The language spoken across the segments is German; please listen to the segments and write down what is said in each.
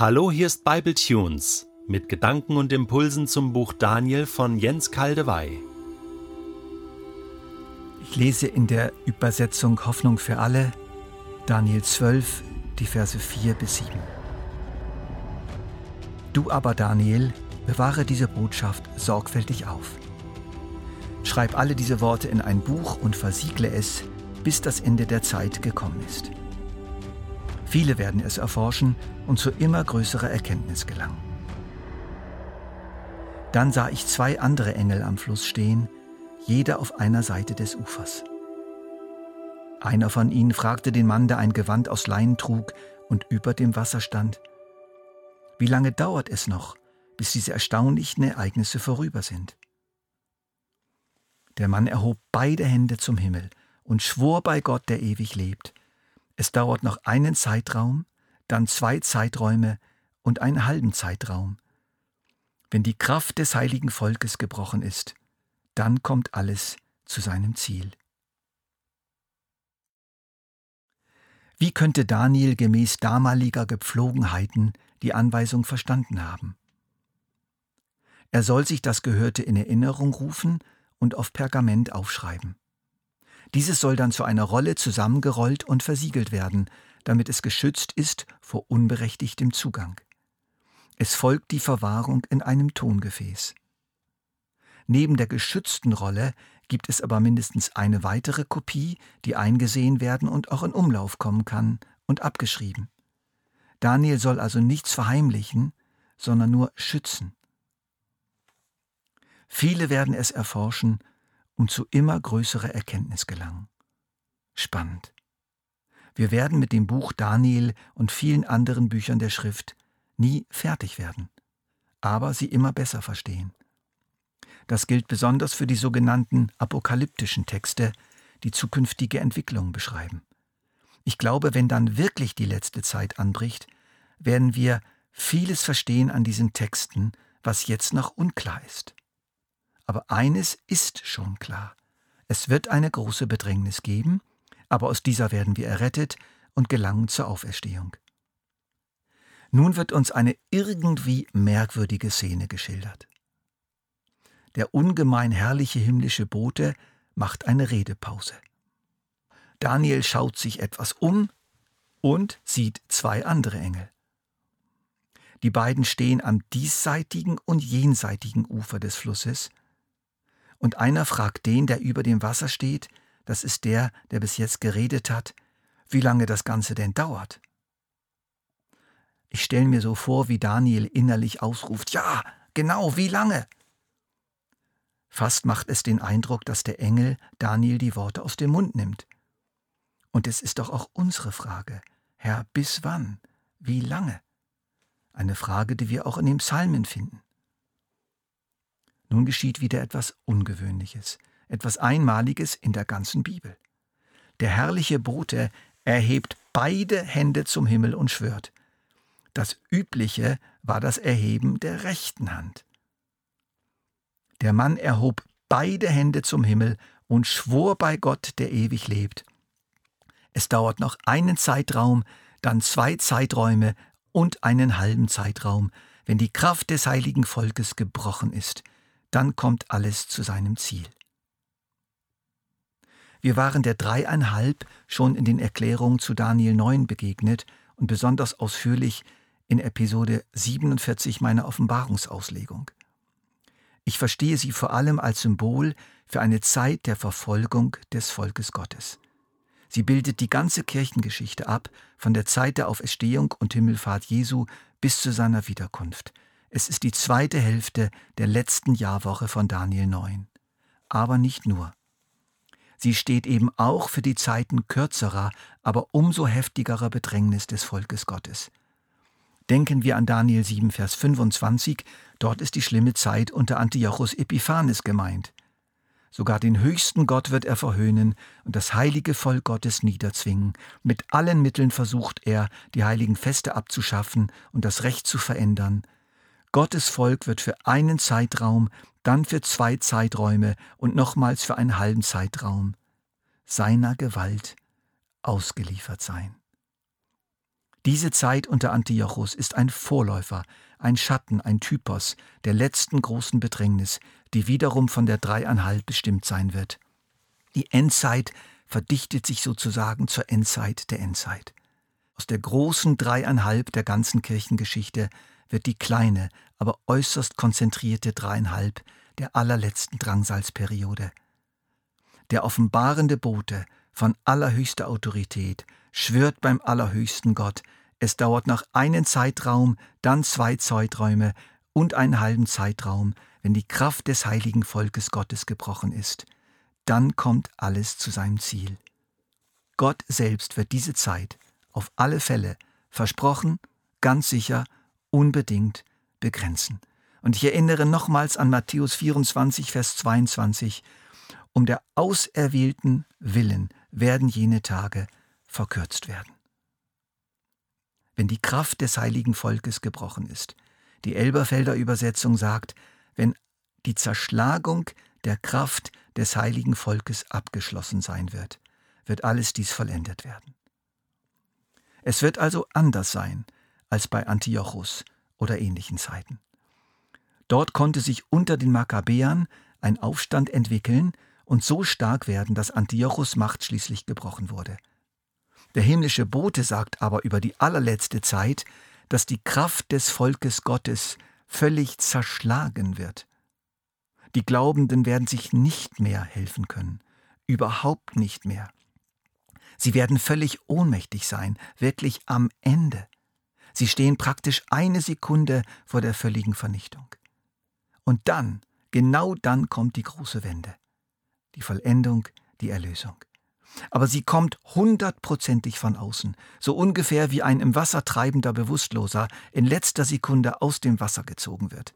Hallo, hier ist Bible Tunes mit Gedanken und Impulsen zum Buch Daniel von Jens Kaldewey. Ich lese in der Übersetzung Hoffnung für alle Daniel 12, die Verse 4 bis 7. Du aber, Daniel, bewahre diese Botschaft sorgfältig auf. Schreib alle diese Worte in ein Buch und versiegle es, bis das Ende der Zeit gekommen ist. Viele werden es erforschen und zu immer größerer Erkenntnis gelangen. Dann sah ich zwei andere Engel am Fluss stehen, jeder auf einer Seite des Ufers. Einer von ihnen fragte den Mann, der ein Gewand aus Leinen trug und über dem Wasser stand, wie lange dauert es noch, bis diese erstaunlichen Ereignisse vorüber sind? Der Mann erhob beide Hände zum Himmel und schwor bei Gott, der ewig lebt, es dauert noch einen Zeitraum, dann zwei Zeiträume und einen halben Zeitraum. Wenn die Kraft des heiligen Volkes gebrochen ist, dann kommt alles zu seinem Ziel. Wie könnte Daniel gemäß damaliger Gepflogenheiten die Anweisung verstanden haben? Er soll sich das Gehörte in Erinnerung rufen und auf Pergament aufschreiben. Dieses soll dann zu einer Rolle zusammengerollt und versiegelt werden, damit es geschützt ist vor unberechtigtem Zugang. Es folgt die Verwahrung in einem Tongefäß. Neben der geschützten Rolle gibt es aber mindestens eine weitere Kopie, die eingesehen werden und auch in Umlauf kommen kann und abgeschrieben. Daniel soll also nichts verheimlichen, sondern nur schützen. Viele werden es erforschen und zu immer größerer Erkenntnis gelangen. Spannend. Wir werden mit dem Buch Daniel und vielen anderen Büchern der Schrift nie fertig werden, aber sie immer besser verstehen. Das gilt besonders für die sogenannten apokalyptischen Texte, die zukünftige Entwicklungen beschreiben. Ich glaube, wenn dann wirklich die letzte Zeit anbricht, werden wir vieles verstehen an diesen Texten, was jetzt noch unklar ist. Aber eines ist schon klar. Es wird eine große Bedrängnis geben, aber aus dieser werden wir errettet und gelangen zur Auferstehung. Nun wird uns eine irgendwie merkwürdige Szene geschildert. Der ungemein herrliche himmlische Bote macht eine Redepause. Daniel schaut sich etwas um und sieht zwei andere Engel. Die beiden stehen am diesseitigen und jenseitigen Ufer des Flusses und einer fragt den, der über dem Wasser steht, das ist der, der bis jetzt geredet hat, wie lange das Ganze denn dauert. Ich stelle mir so vor, wie Daniel innerlich ausruft, ja, genau, wie lange? Fast macht es den Eindruck, dass der Engel Daniel die Worte aus dem Mund nimmt. Und es ist doch auch unsere Frage, Herr, bis wann? Wie lange? Eine Frage, die wir auch in den Psalmen finden. Nun geschieht wieder etwas Ungewöhnliches, etwas Einmaliges in der ganzen Bibel. Der herrliche Bote erhebt beide Hände zum Himmel und schwört. Das Übliche war das Erheben der rechten Hand. Der Mann erhob beide Hände zum Himmel und schwor bei Gott, der ewig lebt. Es dauert noch einen Zeitraum, dann zwei Zeiträume und einen halben Zeitraum, wenn die Kraft des heiligen Volkes gebrochen ist – dann kommt alles zu seinem Ziel. Wir waren der dreieinhalb schon in den Erklärungen zu Daniel 9 begegnet und besonders ausführlich in Episode 47 meiner Offenbarungsauslegung. Ich verstehe sie vor allem als Symbol für eine Zeit der Verfolgung des Volkes Gottes. Sie bildet die ganze Kirchengeschichte ab, von der Zeit der Auferstehung und Himmelfahrt Jesu bis zu seiner Wiederkunft, es ist die zweite Hälfte der letzten Jahrwoche von Daniel 9. Aber nicht nur. Sie steht eben auch für die Zeiten kürzerer, aber umso heftigerer Bedrängnis des Volkes Gottes. Denken wir an Daniel 7, Vers 25, dort ist die schlimme Zeit unter Antiochus Epiphanes gemeint. Sogar den höchsten Gott wird er verhöhnen und das heilige Volk Gottes niederzwingen. Mit allen Mitteln versucht er, die heiligen Feste abzuschaffen und das Recht zu verändern, Gottes Volk wird für einen Zeitraum, dann für zwei Zeiträume und nochmals für einen halben Zeitraum seiner Gewalt ausgeliefert sein. Diese Zeit unter Antiochus ist ein Vorläufer, ein Schatten, ein Typos der letzten großen Bedrängnis, die wiederum von der Dreieinhalb bestimmt sein wird. Die Endzeit verdichtet sich sozusagen zur Endzeit der Endzeit. Aus der großen Dreieinhalb der ganzen Kirchengeschichte wird die kleine, aber äußerst konzentrierte Dreieinhalb der allerletzten Drangsalsperiode. Der offenbarende Bote von allerhöchster Autorität schwört beim allerhöchsten Gott, es dauert noch einen Zeitraum, dann zwei Zeiträume und einen halben Zeitraum, wenn die Kraft des heiligen Volkes Gottes gebrochen ist. Dann kommt alles zu seinem Ziel. Gott selbst wird diese Zeit auf alle Fälle versprochen, ganz sicher, unbedingt begrenzen. Und ich erinnere nochmals an Matthäus 24, Vers 22. Um der Auserwählten willen werden jene Tage verkürzt werden. Wenn die Kraft des heiligen Volkes gebrochen ist, die Elberfelder Übersetzung sagt, wenn die Zerschlagung der Kraft des heiligen Volkes abgeschlossen sein wird, wird alles dies vollendet werden. Es wird also anders sein als bei Antiochus oder ähnlichen Zeiten. Dort konnte sich unter den Makkabäern ein Aufstand entwickeln und so stark werden, dass Antiochus Macht schließlich gebrochen wurde. Der himmlische Bote sagt aber über die allerletzte Zeit, dass die Kraft des Volkes Gottes völlig zerschlagen wird. Die Glaubenden werden sich nicht mehr helfen können, überhaupt nicht mehr. Sie werden völlig ohnmächtig sein, wirklich am Ende. Sie stehen praktisch eine Sekunde vor der völligen Vernichtung. Und dann, genau dann kommt die große Wende. Die Vollendung, die Erlösung. Aber sie kommt hundertprozentig von außen, so ungefähr wie ein im Wasser treibender Bewusstloser in letzter Sekunde aus dem Wasser gezogen wird.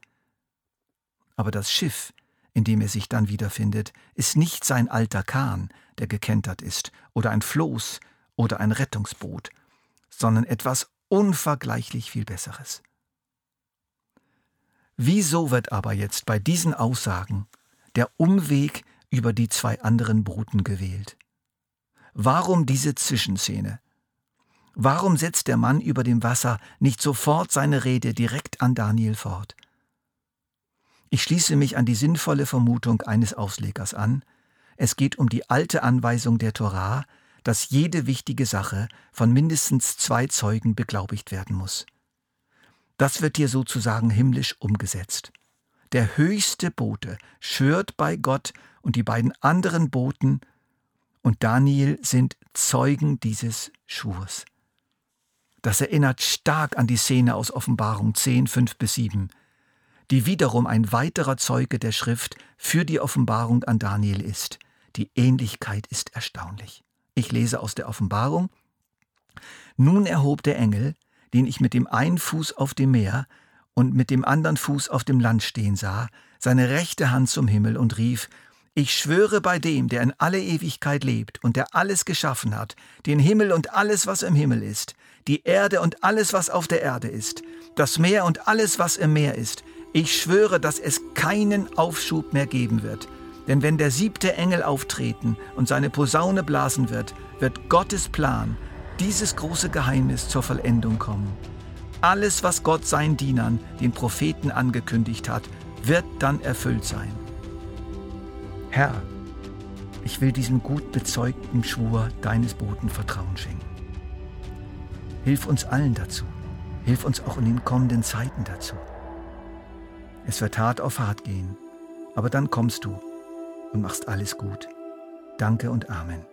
Aber das Schiff, in dem er sich dann wiederfindet, ist nicht sein alter Kahn, der gekentert ist, oder ein Floß oder ein Rettungsboot, sondern etwas unvergleichlich viel Besseres. Wieso wird aber jetzt bei diesen Aussagen der Umweg über die zwei anderen Bruten gewählt? Warum diese Zwischenszene? Warum setzt der Mann über dem Wasser nicht sofort seine Rede direkt an Daniel fort? Ich schließe mich an die sinnvolle Vermutung eines Auslegers an, es geht um die alte Anweisung der Torah, dass jede wichtige Sache von mindestens zwei Zeugen beglaubigt werden muss. Das wird hier sozusagen himmlisch umgesetzt. Der höchste Bote schwört bei Gott und die beiden anderen Boten und Daniel sind Zeugen dieses Schwurs. Das erinnert stark an die Szene aus Offenbarung 10, 5 bis 7, die wiederum ein weiterer Zeuge der Schrift für die Offenbarung an Daniel ist. Die Ähnlichkeit ist erstaunlich. Ich lese aus der Offenbarung. Nun erhob der Engel, den ich mit dem einen Fuß auf dem Meer und mit dem anderen Fuß auf dem Land stehen sah, seine rechte Hand zum Himmel und rief, ich schwöre bei dem, der in alle Ewigkeit lebt und der alles geschaffen hat, den Himmel und alles, was im Himmel ist, die Erde und alles, was auf der Erde ist, das Meer und alles, was im Meer ist, ich schwöre, dass es keinen Aufschub mehr geben wird, denn wenn der siebte Engel auftreten und seine Posaune blasen wird, wird Gottes Plan, dieses große Geheimnis zur Vollendung kommen. Alles, was Gott seinen Dienern, den Propheten angekündigt hat, wird dann erfüllt sein. Herr, ich will diesem gut bezeugten Schwur deines Boten Vertrauen schenken. Hilf uns allen dazu. Hilf uns auch in den kommenden Zeiten dazu. Es wird hart auf hart gehen, aber dann kommst du und machst alles gut. Danke und Amen.